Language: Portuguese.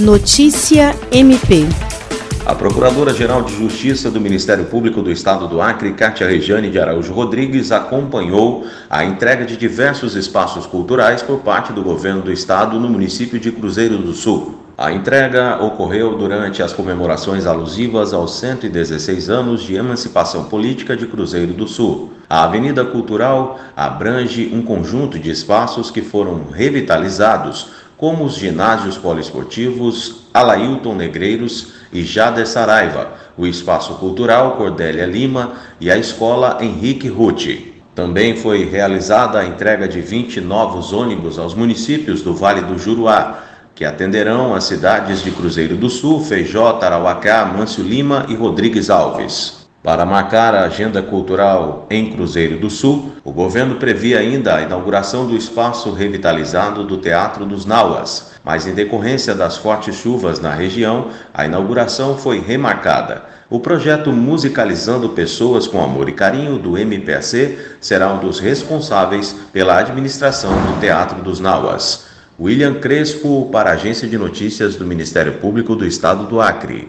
Notícia MP. A Procuradora-Geral de Justiça do Ministério Público do Estado do Acre, Cátia Rejane de Araújo Rodrigues, acompanhou a entrega de diversos espaços culturais por parte do governo do estado no município de Cruzeiro do Sul. A entrega ocorreu durante as comemorações alusivas aos 116 anos de emancipação política de Cruzeiro do Sul. A Avenida Cultural abrange um conjunto de espaços que foram revitalizados, como os ginásios poliesportivos Alailton Negreiros e Jader Saraiva, o Espaço Cultural Cordélia Lima e a Escola Henrique Ruti. Também foi realizada a entrega de 20 novos ônibus aos municípios do Vale do Juruá, que atenderão as cidades de Cruzeiro do Sul, Feijó, Tarauacá, Mâncio Lima e Rodrigues Alves. Para marcar a agenda cultural em Cruzeiro do Sul, o governo previa ainda a inauguração do espaço revitalizado do Teatro dos Nauas, mas em decorrência das fortes chuvas na região, a inauguração foi remarcada. O projeto Musicalizando Pessoas com Amor e Carinho do MPAC será um dos responsáveis pela administração do Teatro dos Nauas. William Crespo, para a Agência de Notícias do Ministério Público do Estado do Acre.